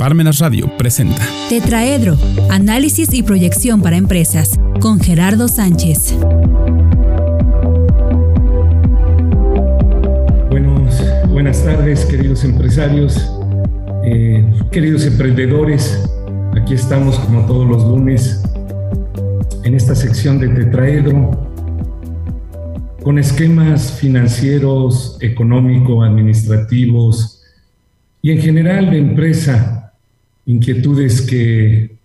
Parmenas Radio presenta Tetraedro, análisis y proyección para empresas, con Gerardo Sánchez. Buenos, buenas tardes, queridos empresarios, eh, queridos emprendedores. Aquí estamos como todos los lunes en esta sección de Tetraedro con esquemas financieros, económico, administrativos y en general de empresa inquietudes que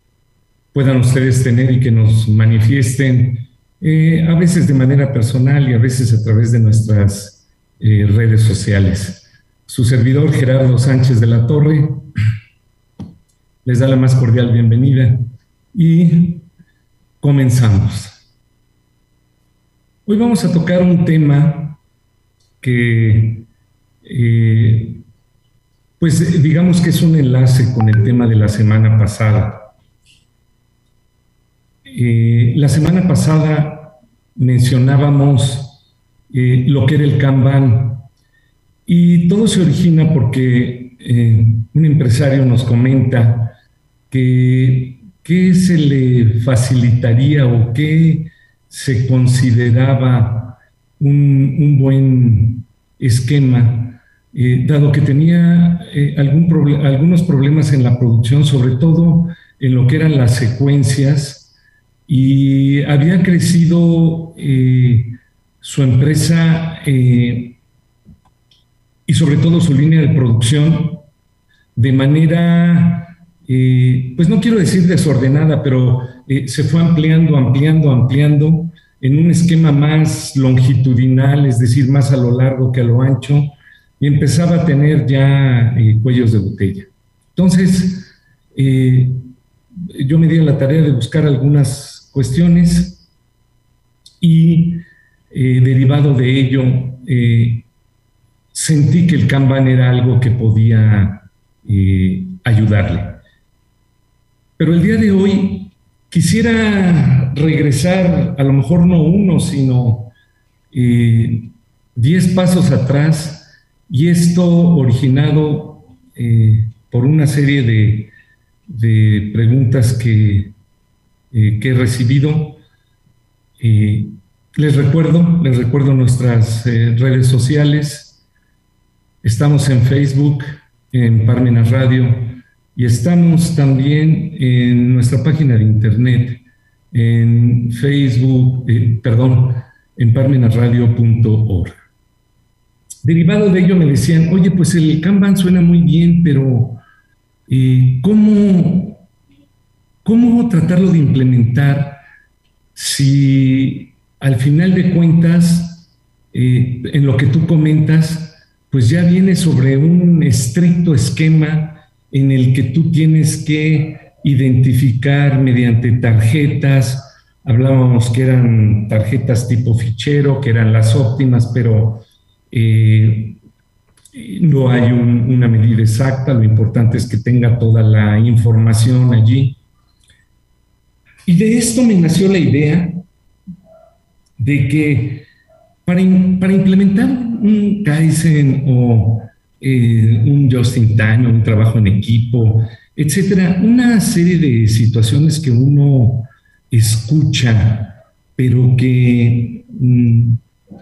puedan ustedes tener y que nos manifiesten, eh, a veces de manera personal y a veces a través de nuestras eh, redes sociales. Su servidor Gerardo Sánchez de la Torre les da la más cordial bienvenida y comenzamos. Hoy vamos a tocar un tema que eh, pues eh, digamos que es un enlace con el tema de la semana pasada. Eh, la semana pasada mencionábamos eh, lo que era el Kanban y todo se origina porque un empresario nos comenta que qué se le facilitaría o qué se consideraba un buen esquema eh, dado que tenía eh, algunos problemas en la producción, sobre todo en lo que eran las secuencias, y había crecido eh, su empresa y sobre todo su línea de producción de manera, pues no quiero decir desordenada, pero se fue ampliando, ampliando, ampliando en un esquema más longitudinal, es decir, más a lo largo que a lo ancho, y empezaba a tener ya eh, cuellos de botella. Entonces, eh, yo me di a la tarea de buscar algunas cuestiones y eh, derivado de ello, sentí que el Kanban era algo que podía ayudarle. Pero el día de hoy quisiera regresar, a lo mejor no uno, sino diez pasos atrás y esto originado eh, por una serie de, preguntas que, eh, que, he recibido. Eh, les recuerdo, les recuerdo nuestras redes sociales. Estamos en Facebook, en Parmenas Radio, y estamos también en nuestra página de internet, en Facebook, perdón, en parmenasradio.org. Derivado de ello me decían, oye, pues el Kanban suena muy bien, pero eh, ¿cómo, ¿cómo tratarlo de implementar si al final de cuentas, eh, en lo que tú comentas, pues ya viene sobre un estricto esquema en el que tú tienes que identificar mediante tarjetas, hablábamos que eran tarjetas tipo fichero, que eran las óptimas, pero eh, no hay una medida exacta, lo importante es que tenga toda la información allí. Y de esto me nació la idea de que para, para implementar un Kaizen o eh, un just in time, un trabajo en equipo, etcétera, una serie de situaciones que uno escucha, pero que mm,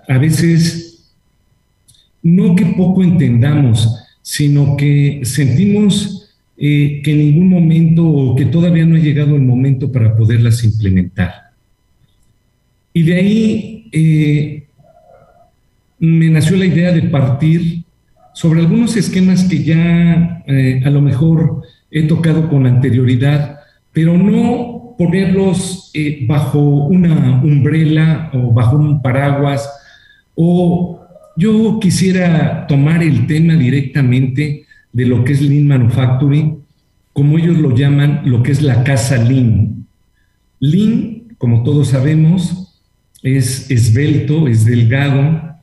a veces no que poco entendamos, sino que sentimos eh, que en ningún momento o que todavía no ha llegado el momento para poderlas implementar. Y de ahí eh, me nació la idea de partir sobre algunos esquemas que ya eh, a lo mejor he tocado con anterioridad, pero no ponerlos bajo una umbrela o bajo un paraguas o yo quisiera tomar el tema directamente de lo que es Lean Manufacturing, como ellos lo llaman, lo que es la casa Lean. Lean, como todos sabemos, es esbelto, es delgado,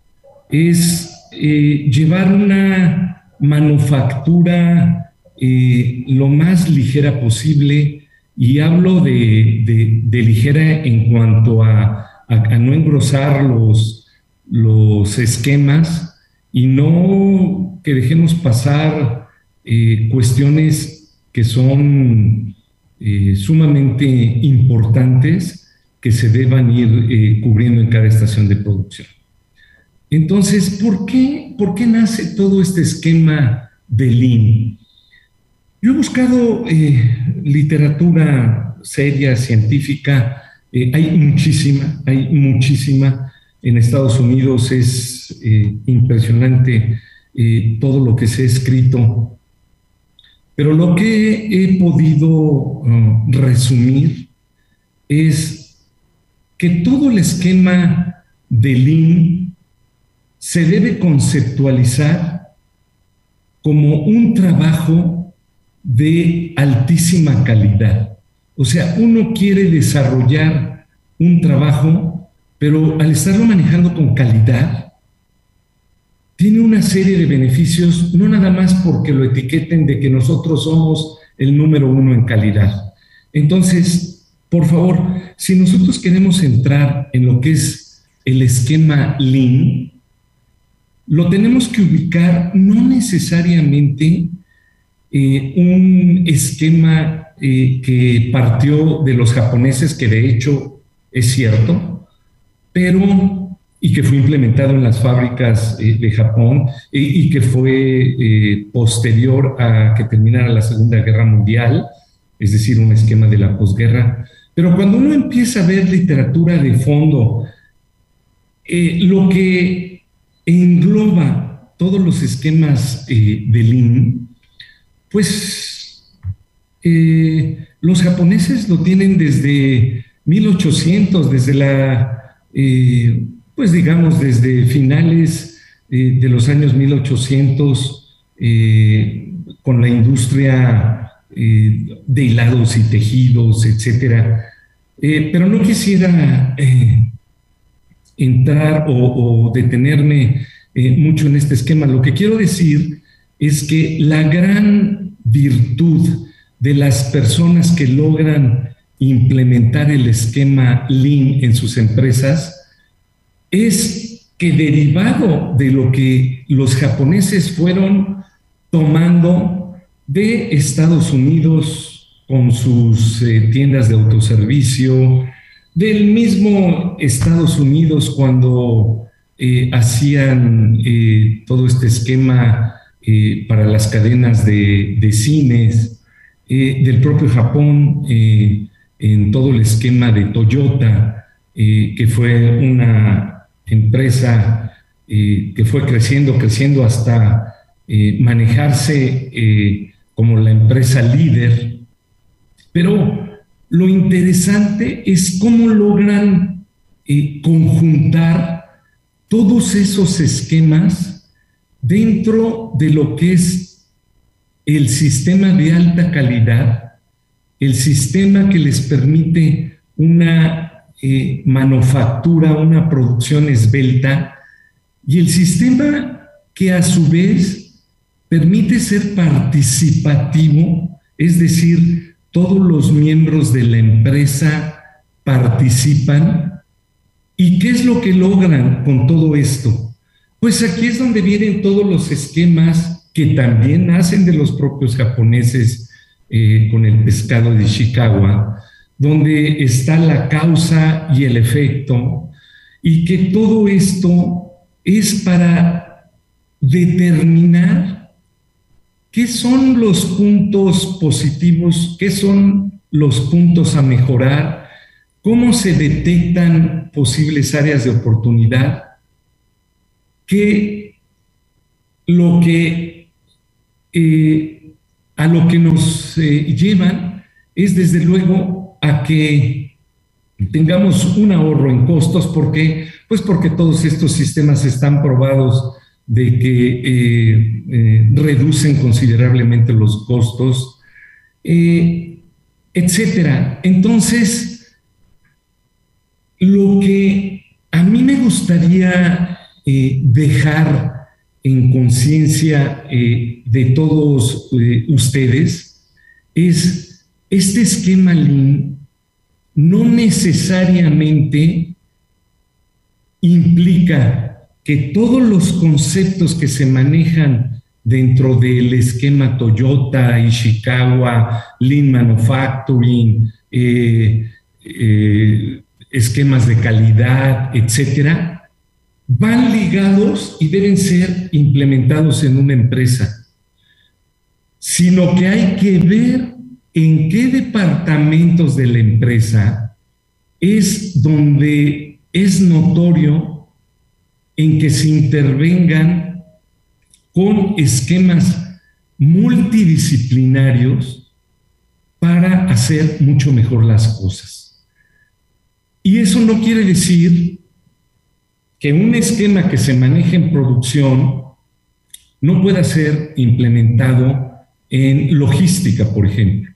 es eh, llevar una manufactura eh, lo más ligera posible, y hablo de, ligera en cuanto a, a no engrosar los, los esquemas y no que dejemos pasar eh, cuestiones que son eh, sumamente importantes que se deban ir eh, cubriendo en cada estación de producción. Entonces, ¿por qué, ¿por qué nace todo este esquema de Lean? Yo he buscado literatura seria, científica, hay muchísima, hay muchísima. En Estados Unidos es impresionante todo lo que se ha escrito pero lo que he podido uh, resumir es que todo el esquema de Lean se debe conceptualizar como un trabajo de altísima calidad. O sea, uno quiere desarrollar un trabajo, pero al estarlo manejando con calidad, tiene una serie de beneficios, no nada más porque lo etiqueten de que nosotros somos el número uno en calidad. Entonces, por favor, si nosotros queremos entrar en lo que es el esquema Lean, lo tenemos que ubicar no necesariamente eh, un esquema eh, que partió de los japoneses, que de hecho es cierto, pero y que fue implementado en las fábricas eh, de Japón y, que fue eh, posterior a que terminara la Segunda Guerra Mundial, es decir, un esquema de la posguerra. Pero cuando uno empieza a ver literatura de fondo, eh, lo que engloba todos los esquemas de Lean, pues los japoneses lo tienen desde 1800, desde la pues digamos desde finales eh, de los años 1800, eh, con la industria eh, de hilados y tejidos, etcétera. pero no quisiera entrar o, detenerme mucho en este esquema. Lo que quiero decir es que la gran virtud de las personas que logran implementar el esquema Lean en sus empresas es que derivado de lo que los japoneses fueron tomando de Estados Unidos con sus eh, tiendas de autoservicio, del mismo Estados Unidos cuando eh, hacían eh, todo este esquema para las cadenas de, de cines, del propio Japón en todo el esquema de Toyota, que fue una empresa eh, que fue creciendo, creciendo hasta eh, manejarse eh, como la empresa líder. Pero lo interesante es cómo logran conjuntar todos esos esquemas dentro de lo que es el sistema de alta calidad, el sistema que les permite una eh, manufactura, una producción esbelta, y el sistema que a su vez permite ser participativo, es decir, todos los miembros de la empresa participan. ¿Y qué es lo que logran con todo esto? Pues aquí es donde vienen todos los esquemas que también nacen de los propios japoneses eh, con el pescado de Chicago, donde está la causa y el efecto, y que todo esto es para determinar qué son los puntos positivos, qué son los puntos a mejorar, cómo se detectan posibles áreas de oportunidad, que lo que eh, a lo que nos eh, llevan es desde luego a que tengamos un ahorro en costos, porque pues porque todos estos sistemas están probados de que eh, eh, reducen considerablemente los costos, etcétera. Entonces, lo que a mí me gustaría dejar en conciencia de todos ustedes es este esquema Lean no necesariamente implica que todos los conceptos que se manejan dentro del esquema Toyota, Ishikawa, Lean Manufacturing, eh, eh, esquemas de calidad, etcétera, van ligados y deben ser implementados en una empresa, sino que hay que ver en qué departamentos de la empresa es donde es notorio en que se intervengan con esquemas multidisciplinarios para hacer mucho mejor las cosas. Y eso no quiere decir que un esquema que se maneje en producción no pueda ser implementado en logística, por ejemplo,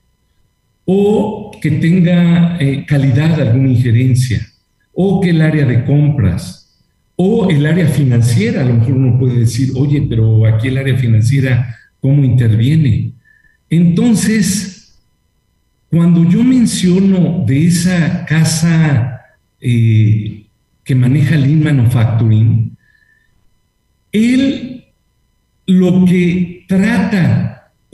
o que tenga eh, calidad alguna injerencia, o que el área de compras, o el área financiera, a lo mejor uno puede decir, oye, pero aquí el área financiera, ¿cómo interviene? Entonces, cuando yo menciono de esa casa eh, que maneja Lean Manufacturing, él lo que trata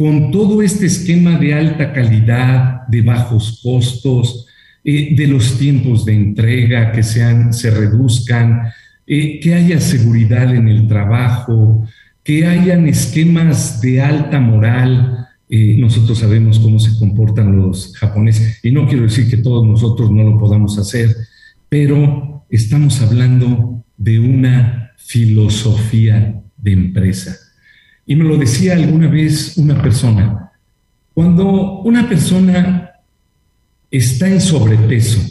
con todo este esquema de alta calidad, de bajos costos, eh, de los tiempos de entrega que sean, se reduzcan, eh, que haya seguridad en el trabajo, que hayan esquemas de alta moral. Eh, nosotros sabemos cómo se comportan los japoneses y no quiero decir que todos nosotros no lo podamos hacer, pero estamos hablando de una filosofía de empresa. Y me lo decía alguna vez una persona, cuando una persona está en sobrepeso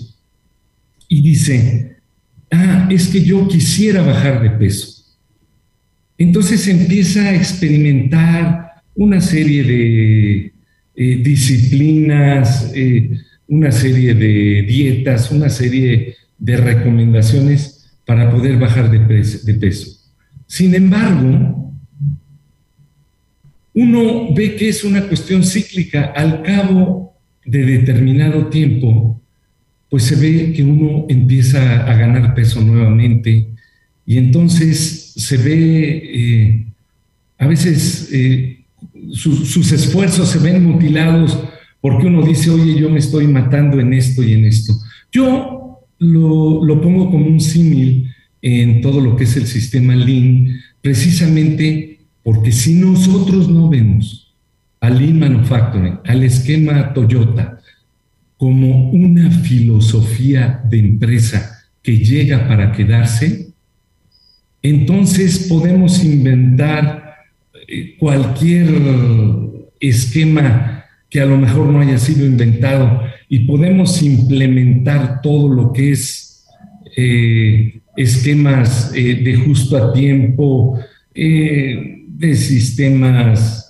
y dice, ah, es que yo quisiera bajar de peso, entonces empieza a experimentar una serie de eh, disciplinas, eh, una serie de dietas, una serie de recomendaciones para poder bajar de, peso. Sin embargo, uno ve que es una cuestión cíclica. Al cabo de determinado tiempo, pues se ve que uno empieza a ganar peso nuevamente y entonces se ve, eh, a veces eh, sus esfuerzos se ven mutilados porque uno dice, oye, yo me estoy matando en esto y en esto. Yo lo, pongo como un símil en todo lo que es el sistema Lean, precisamente porque si nosotros no vemos al Lean Manufacturing, al esquema Toyota, como una filosofía de empresa que llega para quedarse, entonces podemos inventar eh, cualquier esquema que a lo mejor no haya sido inventado y podemos implementar todo lo que es eh, esquemas eh, de justo a tiempo, eh, de sistemas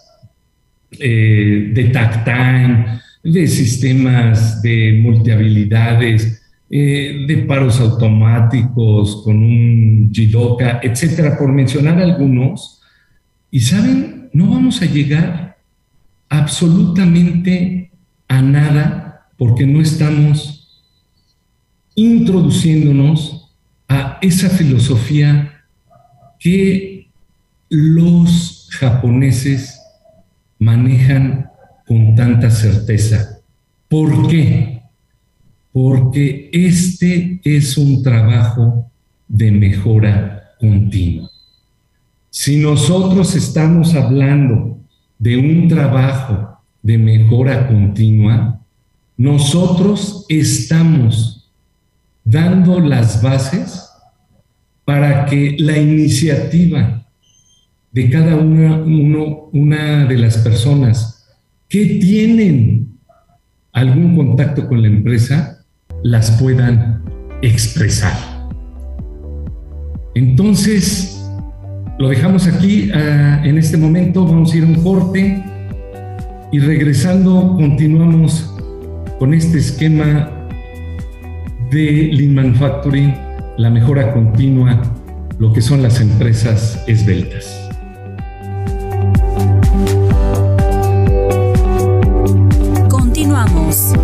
de tag time, de sistemas de multihabilidades, de paros automáticos con un Jidoka, etcétera, por mencionar algunos. Y saben, no vamos a llegar absolutamente a nada porque no estamos introduciéndonos a esa filosofía que los japoneses manejan con tanta certeza. ¿Por qué? Porque este es un trabajo de mejora continua. Si nosotros estamos hablando de un trabajo de mejora continua, nosotros estamos dando las bases para que la iniciativa de cada una, una de las personas que tienen algún contacto con la empresa las puedan expresar. Entonces, lo dejamos aquí ah, en este momento, vamos a ir a un corte y regresando continuamos con este esquema de Lean Manufacturing, la mejora continua, lo que son las empresas esbeltas. Continuamos.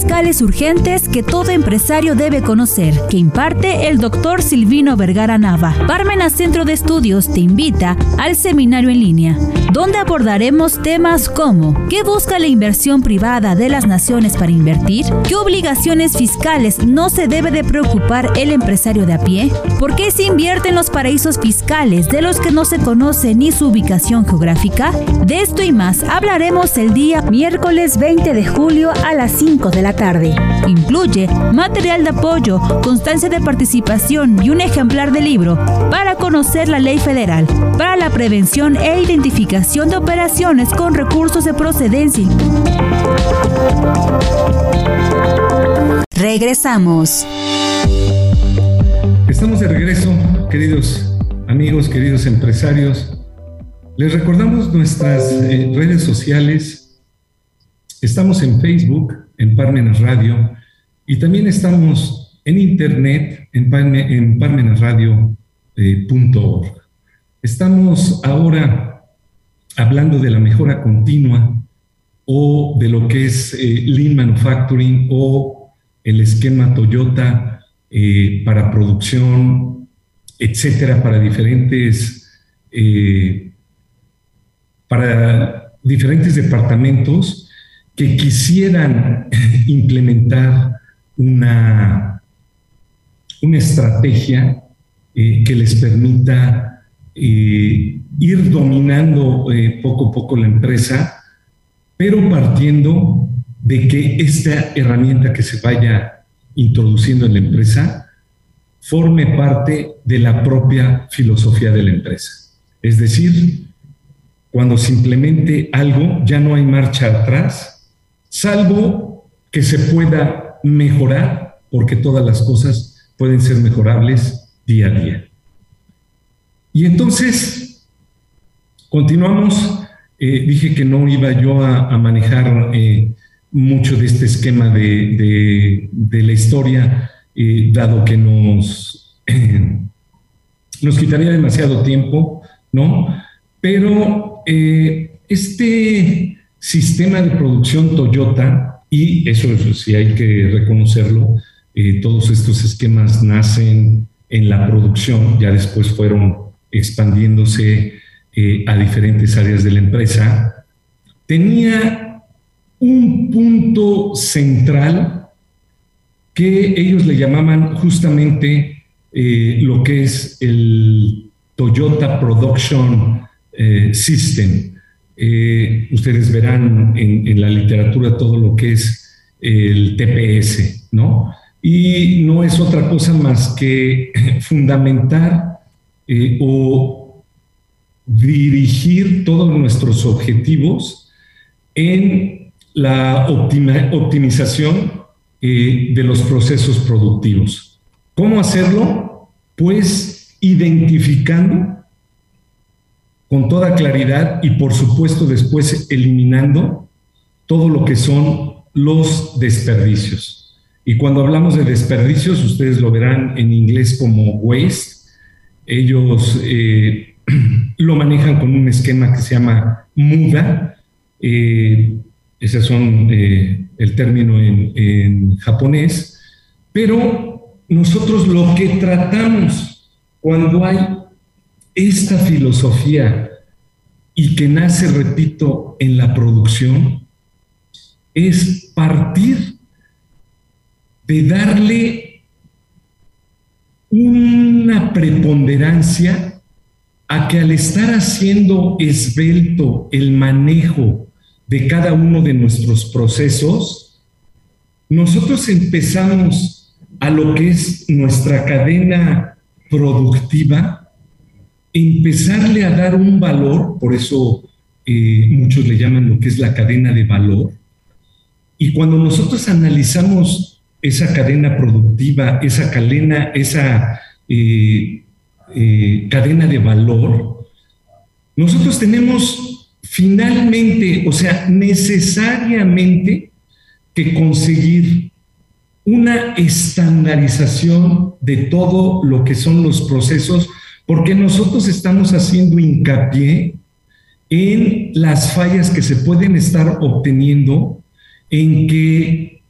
Fiscales urgentes que todo empresario debe conocer, que imparte el doctor Silvino Vergara Nava. Parmenas Centro de Estudios te invita al seminario en línea, donde abordaremos temas como ¿qué busca la inversión privada de las naciones para invertir? ¿Qué obligaciones fiscales no se debe de preocupar el empresario de a pie? ¿Por qué se invierte en los paraísos fiscales de los que no se conoce ni su ubicación geográfica? De esto y más hablaremos el día miércoles 20 de julio a las 5 de la tarde. Incluye material de apoyo, constancia de participación y un ejemplar de libro para conocer la ley federal para la prevención e identificación de operaciones con recursos de procedencia. Regresamos. Estamos de regreso, queridos amigos, queridos empresarios. Les recordamos nuestras eh, redes sociales. Estamos en Facebook, en Parmenas Radio, y también estamos en Internet, en, parmenasradio.org. Eh, estamos ahora hablando de la mejora continua o de lo que es eh, Lean Manufacturing o el esquema Toyota eh, para producción, etcétera, para diferentes, eh, para diferentes departamentos que quisieran implementar una, una estrategia eh, que les permita ir dominando poco a poco la empresa, pero partiendo de que esta herramienta que se vaya introduciendo en la empresa forme parte de la propia filosofía de la empresa. Es decir, cuando se implemente algo, ya no hay marcha atrás, salvo que se pueda mejorar, porque todas las cosas pueden ser mejorables día a día. Y entonces, continuamos. Eh, dije que no iba yo a, manejar eh, mucho de este esquema de, la historia, eh, dado que nos, nos quitaría demasiado tiempo, ¿no? Pero este sistema de producción Toyota, y eso, sí hay que reconocerlo, eh, todos estos esquemas nacen en la producción, ya después fueron expandiéndose a diferentes áreas de la empresa, tenía un punto central que ellos le llamaban justamente eh, lo que es el Toyota Production eh, System. Eh, ustedes verán en, la literatura todo lo que es el TPS, ¿no? Y no es otra cosa más que fundamentar o dirigir todos nuestros objetivos en la optimización eh, de los procesos productivos. ¿Cómo hacerlo? Pues identificando con toda claridad y por supuesto después eliminando todo lo que son los desperdicios. Y cuando hablamos de desperdicios, ustedes lo verán en inglés como waste. Ellos eh, lo manejan con un esquema que se llama MUDA. Eh, ese es eh, el término en, japonés, pero nosotros lo que tratamos cuando hay esta filosofía y que nace, repito, en la producción, es partir de darle una preponderancia a que al estar haciendo esbelto el manejo de cada uno de nuestros procesos, nosotros empezamos a lo que es nuestra cadena productiva, empezarle a dar un valor, por eso eh, muchos le llaman lo que es la cadena de valor, y cuando nosotros analizamos esa cadena productiva, esa cadena, esa eh, eh, cadena de valor, nosotros tenemos finalmente, o sea, necesariamente que conseguir una estandarización de todo lo que son los procesos, porque nosotros estamos haciendo hincapié en las fallas que se pueden estar obteniendo, en que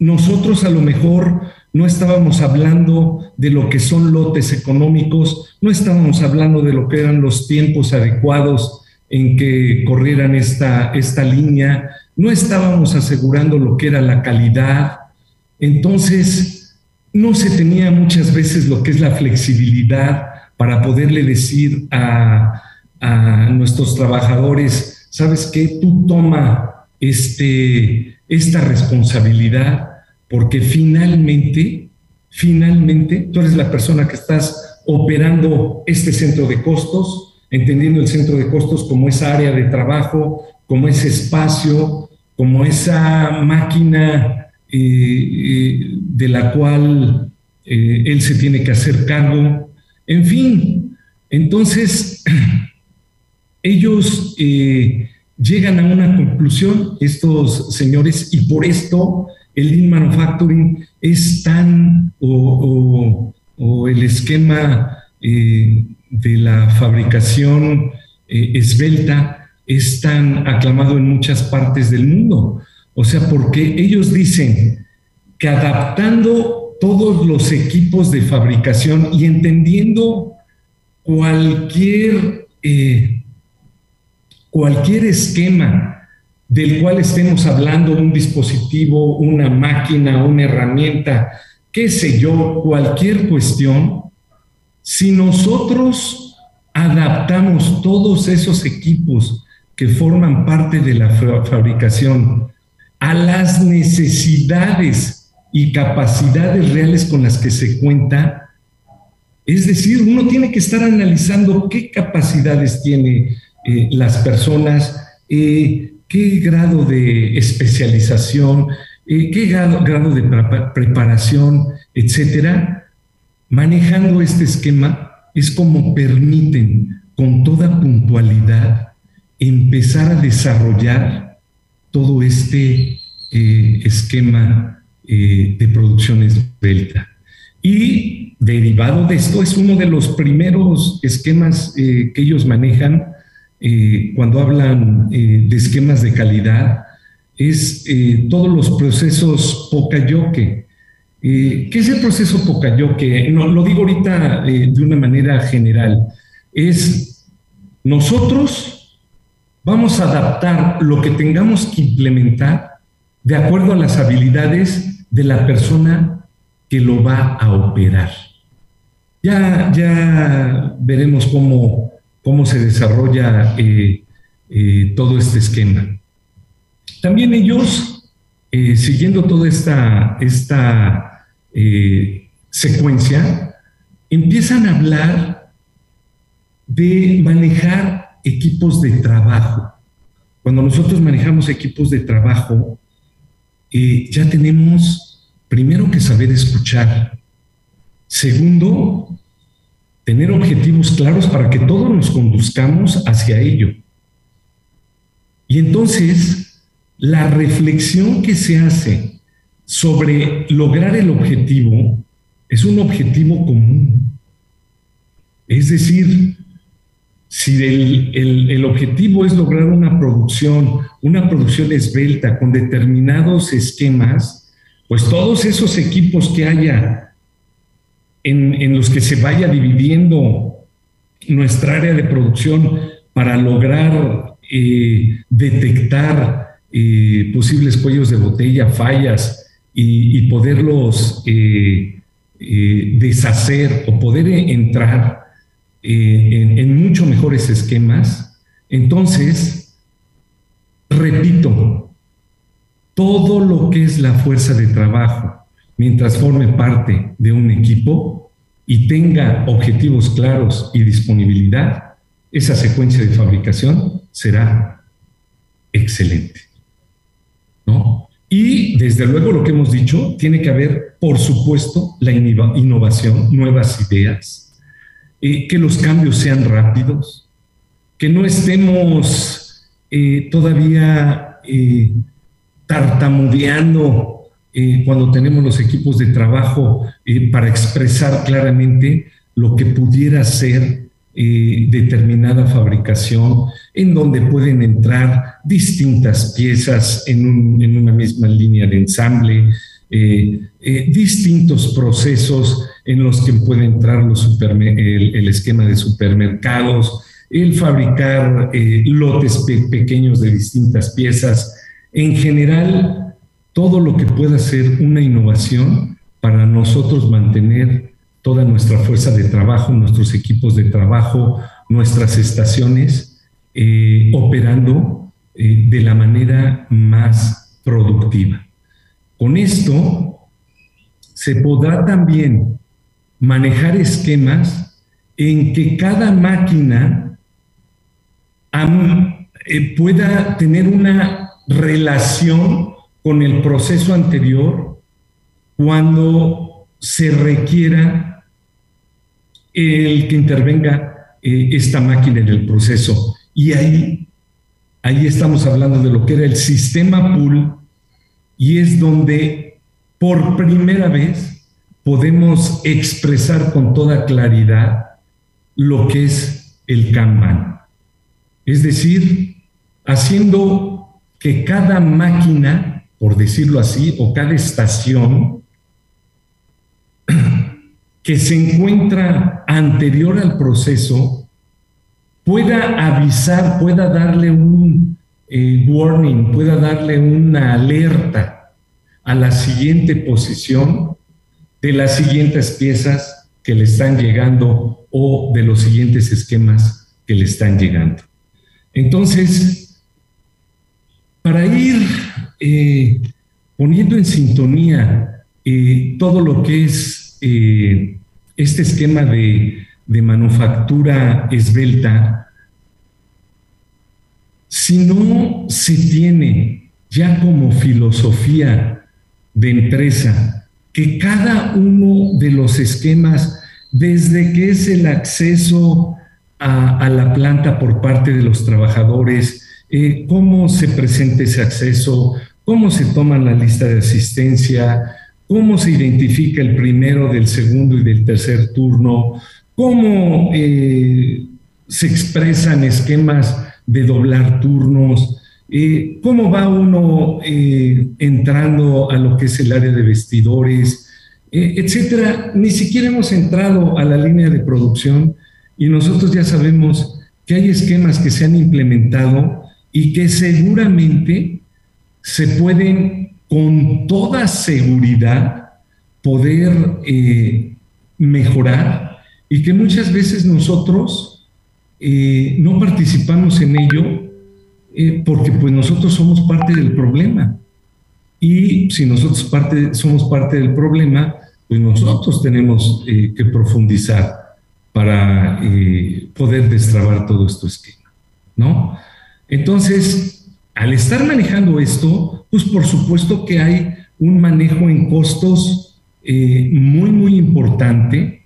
nosotros a lo mejor no estábamos hablando de lo que son lotes económicos, no estábamos hablando de lo que eran los tiempos adecuados en que corrieran esta, esta línea, no estábamos asegurando lo que era la calidad. Entonces, no se tenía muchas veces lo que es la flexibilidad para poderle decir a, a nuestros trabajadores, ¿sabes qué? Tú toma este, esta responsabilidad porque finalmente, finalmente, tú eres la persona que estás operando este centro de costos, entendiendo el centro de costos como esa área de trabajo, como ese espacio, como esa máquina eh, eh, de la cual eh, él se tiene que hacer cargo. En fin, entonces ellos llegan a una conclusión, estos señores, y por esto el Lean Manufacturing es tan, o, el esquema eh, de la fabricación eh, esbelta es tan aclamado en muchas partes del mundo. O sea, porque ellos dicen que adaptando todos los equipos de fabricación y entendiendo cualquier, eh, cualquier esquema del cual estemos hablando, un dispositivo, una máquina, una herramienta, qué sé yo, cualquier cuestión, si nosotros adaptamos todos esos equipos que forman parte de la fabricación a las necesidades y capacidades reales con las que se cuenta, es decir, uno tiene que estar analizando qué capacidades tienen eh, las personas, eh, qué grado de especialización, eh, qué grado, de preparación, etcétera, manejando este esquema es como permiten con toda puntualidad empezar a desarrollar todo este eh, esquema eh, de producción esbelta. Y derivado de esto es uno de los primeros esquemas que ellos manejan eh, cuando hablan eh, de esquemas de calidad, es eh, todos los procesos Pocayoke. ¿Qué es el proceso Pocayoke? No, lo digo ahorita de una manera general. Es nosotros vamos a adaptar lo que tengamos que implementar de acuerdo a las habilidades de la persona que lo va a operar. Ya, ya veremos cómo cómo se desarrolla eh, eh, todo este esquema. También ellos, eh, siguiendo toda esta, esta secuencia, empiezan a hablar de manejar equipos de trabajo. Cuando nosotros manejamos equipos de trabajo, ya tenemos primero que saber escuchar. Segundo, tener objetivos claros para que todos nos conduzcamos hacia ello. Y entonces, la reflexión que se hace sobre lograr el objetivo es un objetivo común. Es decir, si el, el, objetivo es lograr una producción, una producción esbelta con determinados esquemas, pues todos esos equipos que haya en, los que se vaya dividiendo nuestra área de producción para lograr eh, detectar eh, posibles cuellos de botella, fallas y, poderlos eh, deshacer o poder entrar en, en mucho mejores esquemas, entonces, repito, todo lo que es la fuerza de trabajo, mientras forme parte de un equipo y tenga objetivos claros y disponibilidad, esa secuencia de fabricación será excelente. ¿no? Y desde luego lo que hemos dicho, tiene que haber, por supuesto, la innovación, nuevas ideas, eh, que los cambios sean rápidos, que no estemos eh, todavía eh, tartamudeando eh, cuando tenemos los equipos de trabajo eh, para expresar claramente lo que pudiera ser eh, determinada fabricación, en donde pueden entrar distintas piezas en, una misma línea de ensamble, distintos procesos en los que puede entrar el, esquema de supermercados, el fabricar lotes pequeños de distintas piezas, en general, todo lo que pueda ser una innovación para nosotros mantener toda nuestra fuerza de trabajo, nuestros equipos de trabajo, nuestras estaciones eh, operando eh, de la manera más productiva. Con esto se podrá también manejar esquemas en que cada máquina eh, pueda tener una relación con el proceso anterior cuando se requiera el que intervenga eh, esta máquina en el proceso. Y ahí, ahí estamos hablando de lo que era el sistema pool y es donde por primera vez podemos expresar con toda claridad lo que es el Kanban. Es decir, haciendo que cada máquina, por decirlo así, o cada estación que se encuentra anterior al proceso pueda avisar, pueda darle un eh, warning, pueda darle una alerta a la siguiente posición de las siguientes piezas que le están llegando o de los siguientes esquemas que le están llegando. Entonces, para ir eh, poniendo en sintonía eh, todo lo que es eh, este esquema de, manufactura esbelta, si no se tiene ya como filosofía de empresa que cada uno de los esquemas, desde que es el acceso a la planta por parte de los trabajadores, eh, cómo se presenta ese acceso, cómo se toma la lista de asistencia, cómo se identifica el primero del segundo y del tercer turno, cómo eh, se expresan esquemas de doblar turnos, eh, cómo va uno entrando a lo que es el área de vestidores, etcétera. Ni siquiera hemos entrado a la línea de producción y nosotros ya sabemos que hay esquemas que se han implementado y que seguramente se pueden con toda seguridad poder eh, mejorar y que muchas veces nosotros eh, no participamos en ello eh, porque pues nosotros somos parte del problema. Y si nosotros parte, somos parte del problema, pues nosotros tenemos que profundizar para poder destrabar todo esto esquema, ¿no? Entonces, al estar manejando esto, pues por supuesto que hay un manejo en costos eh, muy, muy importante,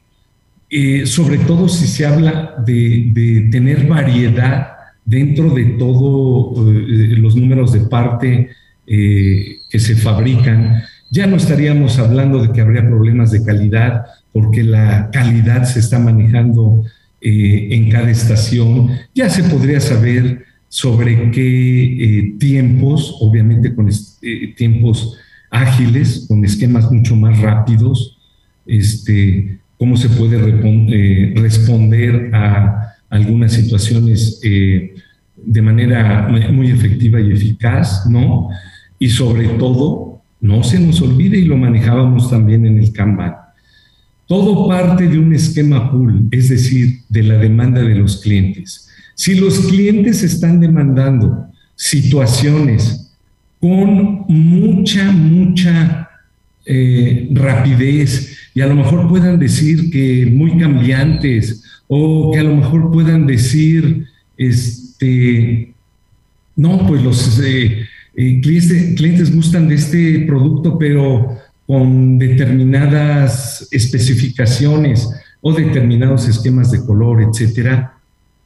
eh, sobre todo si se habla de, tener variedad dentro de todos eh, los números de parte que se fabrican. Ya no estaríamos hablando de que habría problemas de calidad, porque la calidad se está manejando en cada estación. Ya se podría saber sobre qué eh, tiempos, obviamente con eh, tiempos ágiles, con esquemas mucho más rápidos, este, cómo se puede eh, responder a algunas situaciones de manera muy efectiva y eficaz, ¿no? Y sobre todo, no se nos olvide, y lo manejábamos también en el Kanban, todo parte de un esquema pool, es decir, de la demanda de los clientes. Si los clientes están demandando situaciones con mucha, mucha eh, rapidez y a lo mejor puedan decir que muy cambiantes o que a lo mejor puedan decir, este, no, pues los eh, eh, clientes, clientes gustan de este producto, pero con determinadas especificaciones o determinados esquemas de color, etcétera,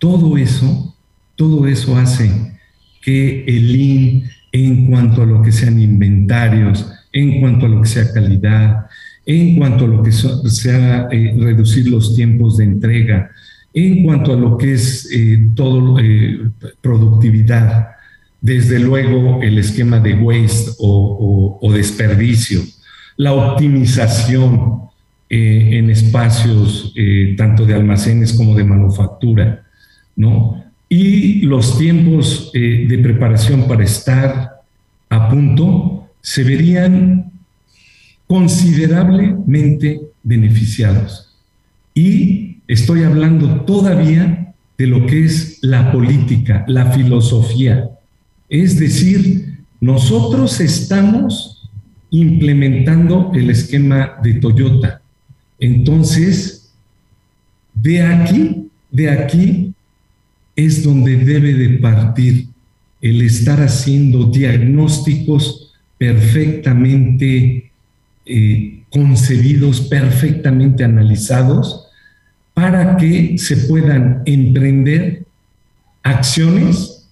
todo eso, todo eso hace que el IN, en cuanto a lo que sean inventarios, en cuanto a lo que sea calidad, en cuanto a lo que sea eh, reducir los tiempos de entrega, en cuanto a lo que es eh, todo eh, productividad, desde luego el esquema de waste o, desperdicio, la optimización en espacios tanto de almacenes como de manufactura, ¿no? Y los tiempos eh, de preparación para estar a punto se verían considerablemente beneficiados. Y estoy hablando todavía de lo que es la política, la filosofía. Es decir, nosotros estamos implementando el esquema de Toyota. Entonces, de aquí, de aquí es donde debe de partir el estar haciendo diagnósticos perfectamente eh, concebidos, perfectamente analizados, para que se puedan emprender acciones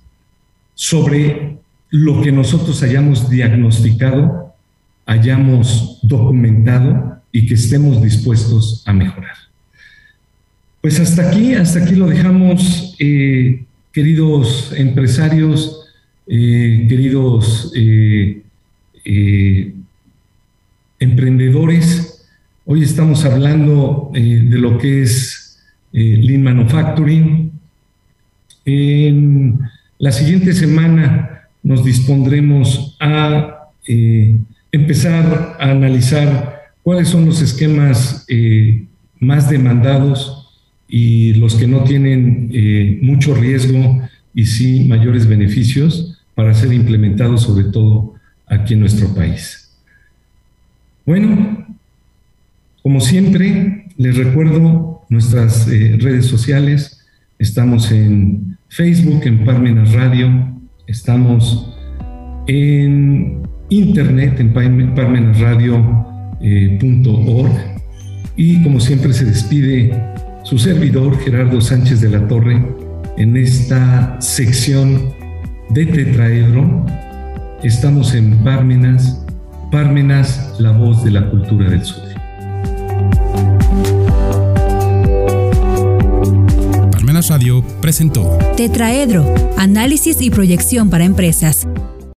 sobre lo que nosotros hayamos diagnosticado, hayamos documentado y que estemos dispuestos a mejorar. Pues hasta aquí, hasta aquí lo dejamos, eh, queridos empresarios, eh, queridos eh, emprendedores. Hoy estamos hablando de lo que es Lean Manufacturing. En la siguiente semana nos dispondremos a empezar a analizar cuáles son los esquemas más demandados y los que no tienen eh, mucho riesgo y sí mayores beneficios para ser implementados sobre todo aquí en nuestro país. Bueno, como siempre, les recuerdo nuestras eh, redes sociales. Estamos en Facebook, en Parmenas Radio, estamos en internet, en parmenasradio.org. Eh, y como siempre se despide su servidor Gerardo Sánchez de la Torre en esta sección de Tetraedro. Estamos en Pármenas, Pármenas, la voz de la cultura del sur. Parmenas Radio presentó Tetraedro, análisis y proyección para empresas